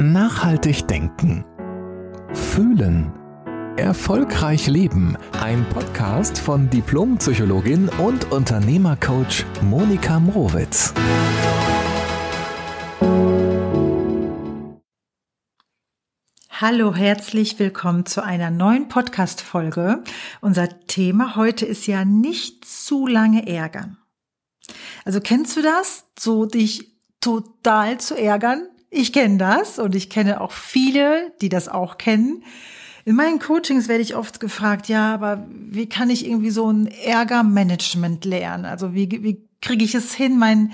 Nachhaltig denken. Fühlen. Erfolgreich leben. Ein Podcast von Diplompsychologin und Unternehmercoach Monika Mrowitz. Hallo, herzlich willkommen zu einer neuen Podcast-Folge. Unser Thema heute ist ja nicht zu lange ärgern. Also kennst du das? So dich total zu ärgern? Ich kenne das und ich kenne auch viele, die das auch kennen. In meinen Coachings werde ich oft gefragt, ja, aber wie kann ich irgendwie so ein Ärgermanagement lernen? Also wie, wie kriege ich es hin, meinen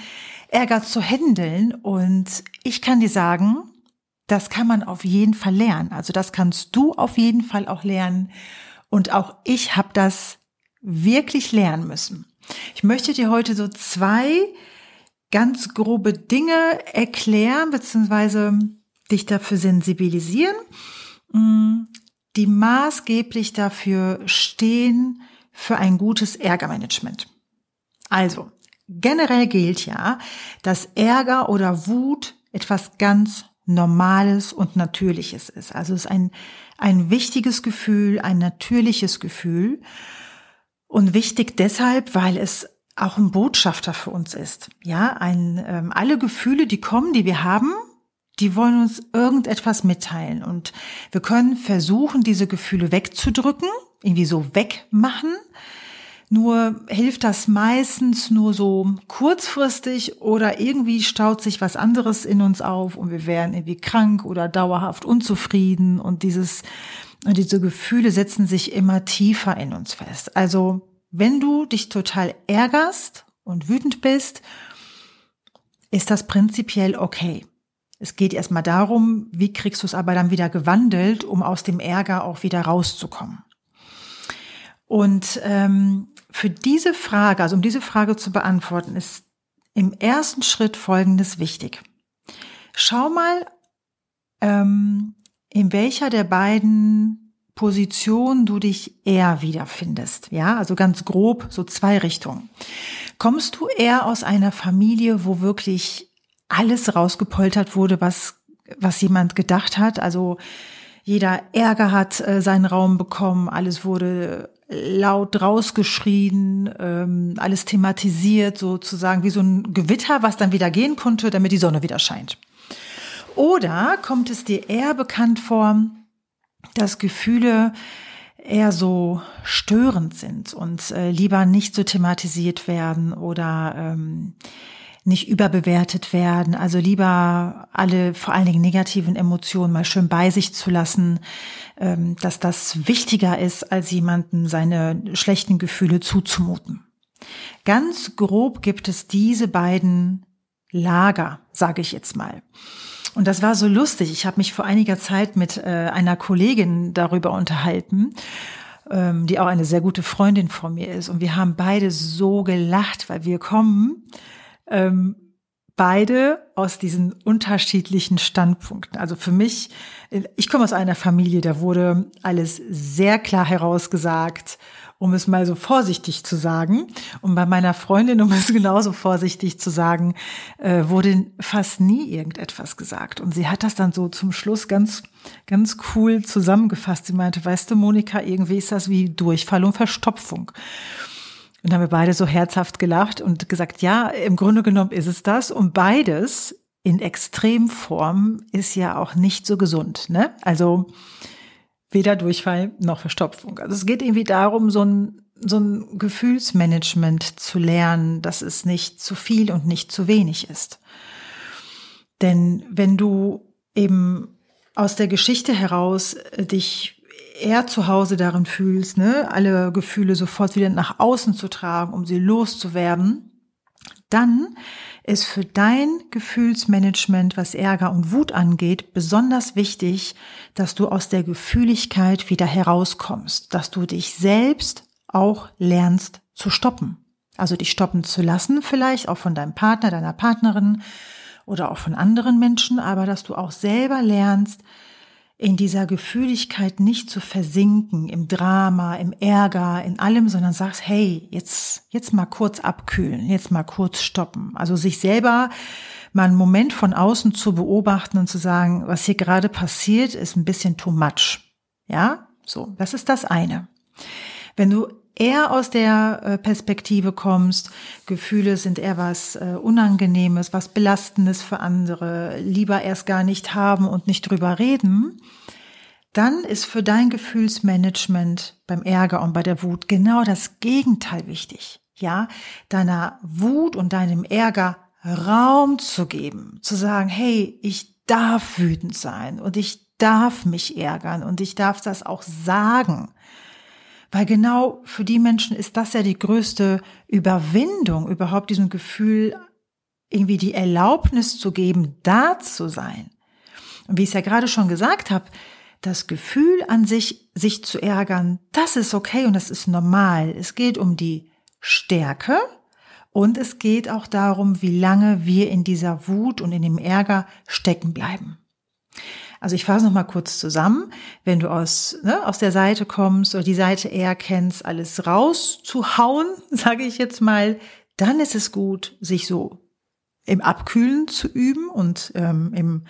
Ärger zu handeln? Und ich kann dir sagen, das kann man auf jeden Fall lernen. Also das kannst du auf jeden Fall auch lernen. Und auch ich habe das wirklich lernen müssen. Ich möchte dir heute so zwei ganz grobe Dinge erklären beziehungsweise dich dafür sensibilisieren, mm, die maßgeblich dafür stehen für ein gutes Ärgermanagement. Also, generell gilt ja, dass Ärger oder Wut etwas ganz Normales und Natürliches ist. Also es ist ein, ein wichtiges Gefühl, ein natürliches Gefühl. Und wichtig deshalb, weil es auch ein Botschafter für uns ist. Ja, ein, ähm, alle Gefühle, die kommen, die wir haben, die wollen uns irgendetwas mitteilen. Und wir können versuchen, diese Gefühle wegzudrücken, irgendwie so wegmachen. Nur hilft das meistens nur so kurzfristig oder irgendwie staut sich was anderes in uns auf und wir werden irgendwie krank oder dauerhaft unzufrieden und dieses, diese Gefühle setzen sich immer tiefer in uns fest. Also wenn du dich total ärgerst und wütend bist, ist das prinzipiell okay. Es geht erstmal darum, wie kriegst du es aber dann wieder gewandelt, um aus dem Ärger auch wieder rauszukommen. Und ähm, für diese Frage, also um diese Frage zu beantworten, ist im ersten Schritt Folgendes wichtig. Schau mal, ähm, in welcher der beiden Position du dich eher wiederfindest. Ja, also ganz grob so zwei Richtungen. Kommst du eher aus einer Familie, wo wirklich alles rausgepoltert wurde, was, was jemand gedacht hat? Also jeder Ärger hat äh, seinen Raum bekommen, alles wurde laut rausgeschrien, ähm, alles thematisiert, sozusagen wie so ein Gewitter, was dann wieder gehen konnte, damit die Sonne wieder scheint. Oder kommt es dir eher bekannt vor, dass Gefühle eher so störend sind und äh, lieber nicht so thematisiert werden oder ähm, nicht überbewertet werden. Also lieber alle vor allen Dingen negativen Emotionen mal schön bei sich zu lassen, ähm, dass das wichtiger ist, als jemanden seine schlechten Gefühle zuzumuten. Ganz grob gibt es diese beiden Lager, sage ich jetzt mal. Und das war so lustig. Ich habe mich vor einiger Zeit mit äh, einer Kollegin darüber unterhalten, ähm, die auch eine sehr gute Freundin von mir ist. Und wir haben beide so gelacht, weil wir kommen ähm, beide aus diesen unterschiedlichen Standpunkten. Also für mich, ich komme aus einer Familie, da wurde alles sehr klar herausgesagt um es mal so vorsichtig zu sagen. Und bei meiner Freundin, um es genauso vorsichtig zu sagen, äh, wurde fast nie irgendetwas gesagt. Und sie hat das dann so zum Schluss ganz, ganz cool zusammengefasst. Sie meinte, weißt du, Monika, irgendwie ist das wie Durchfall und Verstopfung. Und haben wir beide so herzhaft gelacht und gesagt, ja, im Grunde genommen ist es das. Und beides in Extremform ist ja auch nicht so gesund. Ne? Also weder Durchfall noch Verstopfung. Also es geht irgendwie darum, so ein, so ein Gefühlsmanagement zu lernen, dass es nicht zu viel und nicht zu wenig ist. Denn wenn du eben aus der Geschichte heraus äh, dich eher zu Hause darin fühlst, ne, alle Gefühle sofort wieder nach außen zu tragen, um sie loszuwerden, dann ist für dein Gefühlsmanagement, was Ärger und Wut angeht, besonders wichtig, dass du aus der Gefühligkeit wieder herauskommst, dass du dich selbst auch lernst zu stoppen. Also dich stoppen zu lassen, vielleicht auch von deinem Partner, deiner Partnerin oder auch von anderen Menschen, aber dass du auch selber lernst, in dieser Gefühligkeit nicht zu versinken, im Drama, im Ärger, in allem, sondern sagst, hey, jetzt, jetzt mal kurz abkühlen, jetzt mal kurz stoppen. Also sich selber mal einen Moment von außen zu beobachten und zu sagen, was hier gerade passiert, ist ein bisschen too much. Ja, so, das ist das eine. Wenn du eher aus der äh, Perspektive kommst, Gefühle sind eher was äh, Unangenehmes, was Belastendes für andere, lieber erst gar nicht haben und nicht drüber reden, dann ist für dein Gefühlsmanagement beim Ärger und bei der Wut genau das Gegenteil wichtig. Ja, deiner Wut und deinem Ärger Raum zu geben, zu sagen, hey, ich darf wütend sein und ich darf mich ärgern und ich darf das auch sagen. Weil genau für die Menschen ist das ja die größte Überwindung, überhaupt diesem Gefühl irgendwie die Erlaubnis zu geben, da zu sein. Und wie ich es ja gerade schon gesagt habe, das Gefühl an sich, sich zu ärgern, das ist okay und das ist normal. Es geht um die Stärke und es geht auch darum, wie lange wir in dieser Wut und in dem Ärger stecken bleiben. Also ich fasse noch mal kurz zusammen. Wenn du aus, ne, aus der Seite kommst oder die Seite eher kennst, alles rauszuhauen, sage ich jetzt mal, dann ist es gut, sich so im Abkühlen zu üben und ähm, im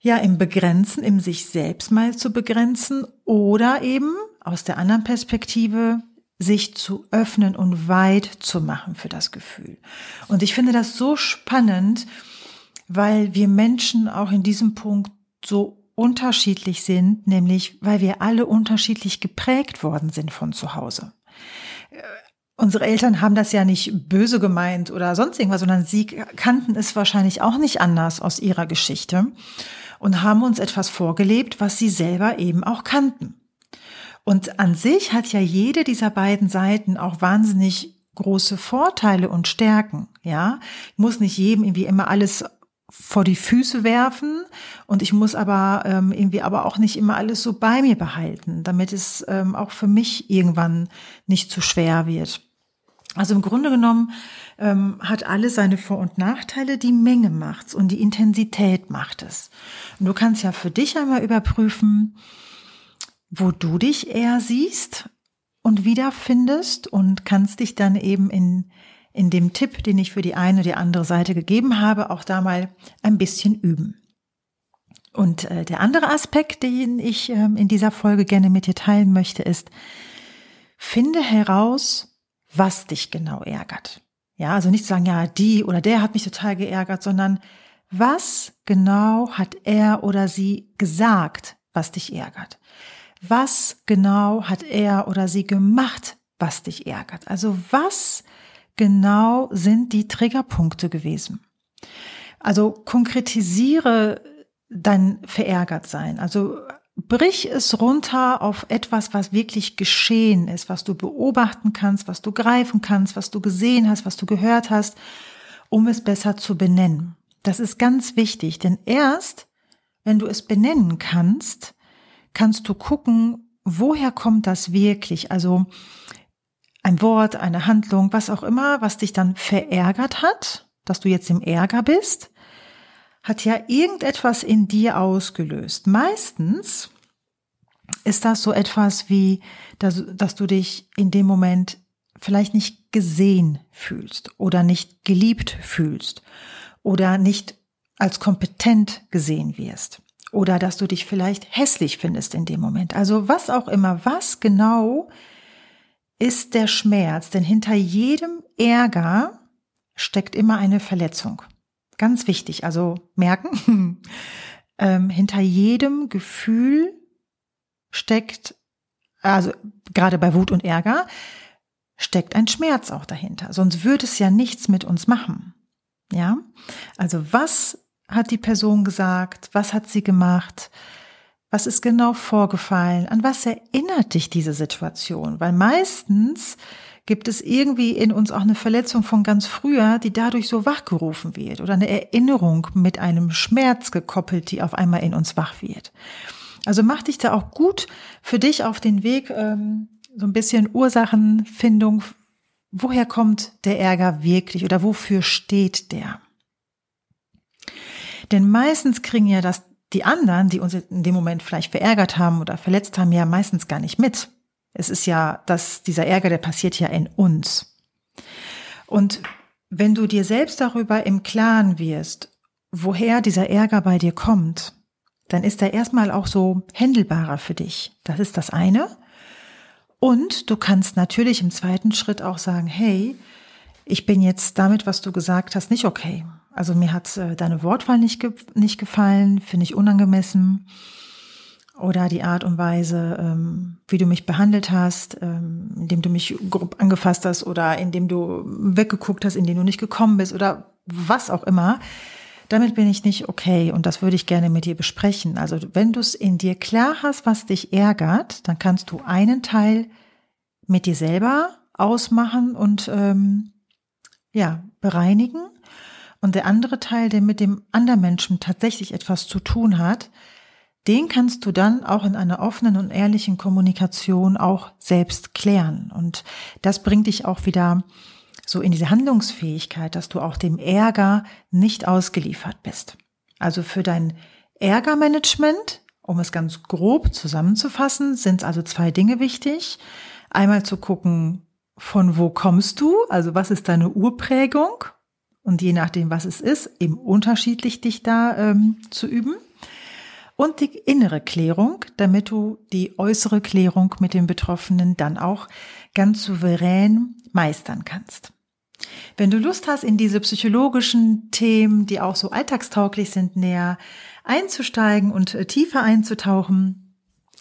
ja im Begrenzen, im sich selbst mal zu begrenzen oder eben aus der anderen Perspektive sich zu öffnen und weit zu machen für das Gefühl. Und ich finde das so spannend, weil wir Menschen auch in diesem Punkt so unterschiedlich sind, nämlich weil wir alle unterschiedlich geprägt worden sind von zu Hause. Äh, unsere Eltern haben das ja nicht böse gemeint oder sonst irgendwas, sondern sie kannten es wahrscheinlich auch nicht anders aus ihrer Geschichte und haben uns etwas vorgelebt, was sie selber eben auch kannten. Und an sich hat ja jede dieser beiden Seiten auch wahnsinnig große Vorteile und Stärken, ja. Ich muss nicht jedem irgendwie immer alles vor die Füße werfen und ich muss aber ähm, irgendwie aber auch nicht immer alles so bei mir behalten, damit es ähm, auch für mich irgendwann nicht zu schwer wird. Also im Grunde genommen ähm, hat alles seine Vor- und Nachteile, die Menge macht's und die Intensität macht es. Und du kannst ja für dich einmal überprüfen, wo du dich eher siehst und wiederfindest und kannst dich dann eben in in dem Tipp, den ich für die eine oder die andere Seite gegeben habe, auch da mal ein bisschen üben. Und äh, der andere Aspekt, den ich ähm, in dieser Folge gerne mit dir teilen möchte, ist, finde heraus, was dich genau ärgert. Ja, also nicht sagen, ja, die oder der hat mich total geärgert, sondern was genau hat er oder sie gesagt, was dich ärgert? Was genau hat er oder sie gemacht, was dich ärgert? Also was genau sind die Triggerpunkte gewesen? Also konkretisiere dein Verärgertsein. Also brich es runter auf etwas, was wirklich geschehen ist, was du beobachten kannst, was du greifen kannst, was du gesehen hast, was du gehört hast, um es besser zu benennen. Das ist ganz wichtig, denn erst wenn du es benennen kannst, kannst du gucken, woher kommt das wirklich? Also ein Wort, eine Handlung, was auch immer, was dich dann verärgert hat, dass du jetzt im Ärger bist, hat ja irgendetwas in dir ausgelöst. Meistens ist das so etwas wie, dass, dass du dich in dem Moment vielleicht nicht gesehen fühlst oder nicht geliebt fühlst oder nicht als kompetent gesehen wirst oder dass du dich vielleicht hässlich findest in dem Moment. Also was auch immer, was genau ist der Schmerz, denn hinter jedem Ärger steckt immer eine Verletzung. Ganz wichtig, also merken, ähm, hinter jedem Gefühl steckt, also gerade bei Wut und Ärger, steckt ein Schmerz auch dahinter. Sonst würde es ja nichts mit uns machen. Ja? Also was hat die Person gesagt? Was hat sie gemacht? Was ist genau vorgefallen? An was erinnert dich diese Situation? Weil meistens gibt es irgendwie in uns auch eine Verletzung von ganz früher, die dadurch so wachgerufen wird oder eine Erinnerung mit einem Schmerz gekoppelt, die auf einmal in uns wach wird. Also mach dich da auch gut für dich auf den Weg, ähm, so ein bisschen Ursachenfindung. Woher kommt der Ärger wirklich oder wofür steht der? Denn meistens kriegen ja das die anderen, die uns in dem Moment vielleicht verärgert haben oder verletzt haben, ja meistens gar nicht mit. Es ist ja, dass dieser Ärger, der passiert ja in uns. Und wenn du dir selbst darüber im Klaren wirst, woher dieser Ärger bei dir kommt, dann ist er erstmal auch so händelbarer für dich. Das ist das eine. Und du kannst natürlich im zweiten Schritt auch sagen, hey, ich bin jetzt damit, was du gesagt hast, nicht okay. Also mir hat äh, deine Wortwahl nicht, ge nicht gefallen, finde ich unangemessen. Oder die Art und Weise, ähm, wie du mich behandelt hast, ähm, indem du mich grob angefasst hast oder indem du weggeguckt hast, indem du nicht gekommen bist oder was auch immer. Damit bin ich nicht okay und das würde ich gerne mit dir besprechen. Also wenn du es in dir klar hast, was dich ärgert, dann kannst du einen Teil mit dir selber ausmachen und ähm, ja bereinigen und der andere Teil, der mit dem anderen Menschen tatsächlich etwas zu tun hat, den kannst du dann auch in einer offenen und ehrlichen Kommunikation auch selbst klären. Und das bringt dich auch wieder so in diese Handlungsfähigkeit, dass du auch dem Ärger nicht ausgeliefert bist. Also für dein Ärgermanagement, um es ganz grob zusammenzufassen, sind also zwei Dinge wichtig. Einmal zu gucken, von wo kommst du, also was ist deine Urprägung und je nachdem, was es ist, eben unterschiedlich dich da ähm, zu üben. Und die innere Klärung, damit du die äußere Klärung mit dem Betroffenen dann auch ganz souverän meistern kannst. Wenn du Lust hast, in diese psychologischen Themen, die auch so alltagstauglich sind, näher einzusteigen und äh, tiefer einzutauchen,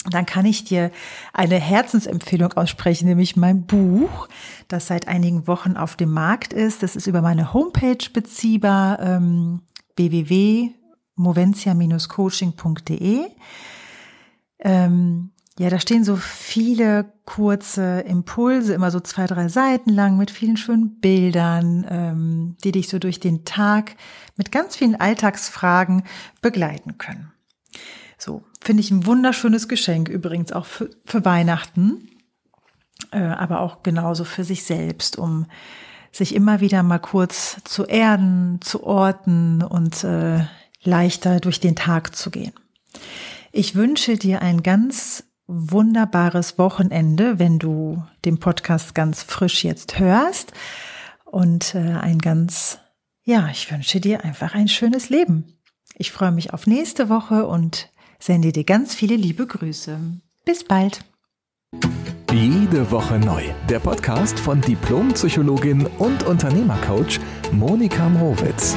dann kann ich dir eine Herzensempfehlung aussprechen, nämlich mein Buch, das seit einigen Wochen auf dem Markt ist. Das ist über meine Homepage beziehbar, ähm, www.movencia-coaching.de. Ähm, ja, da stehen so viele kurze Impulse, immer so zwei, drei Seiten lang mit vielen schönen Bildern, ähm, die dich so durch den Tag mit ganz vielen Alltagsfragen begleiten können. So, finde ich ein wunderschönes Geschenk, übrigens auch für, für Weihnachten, äh, aber auch genauso für sich selbst, um sich immer wieder mal kurz zu erden, zu orten und äh, leichter durch den Tag zu gehen. Ich wünsche dir ein ganz wunderbares Wochenende, wenn du den Podcast ganz frisch jetzt hörst und äh, ein ganz, ja, ich wünsche dir einfach ein schönes Leben. Ich freue mich auf nächste Woche und sende dir ganz viele liebe Grüße. Bis bald. Jede Woche neu. Der Podcast von Diplompsychologin und Unternehmercoach Monika Mrowitz.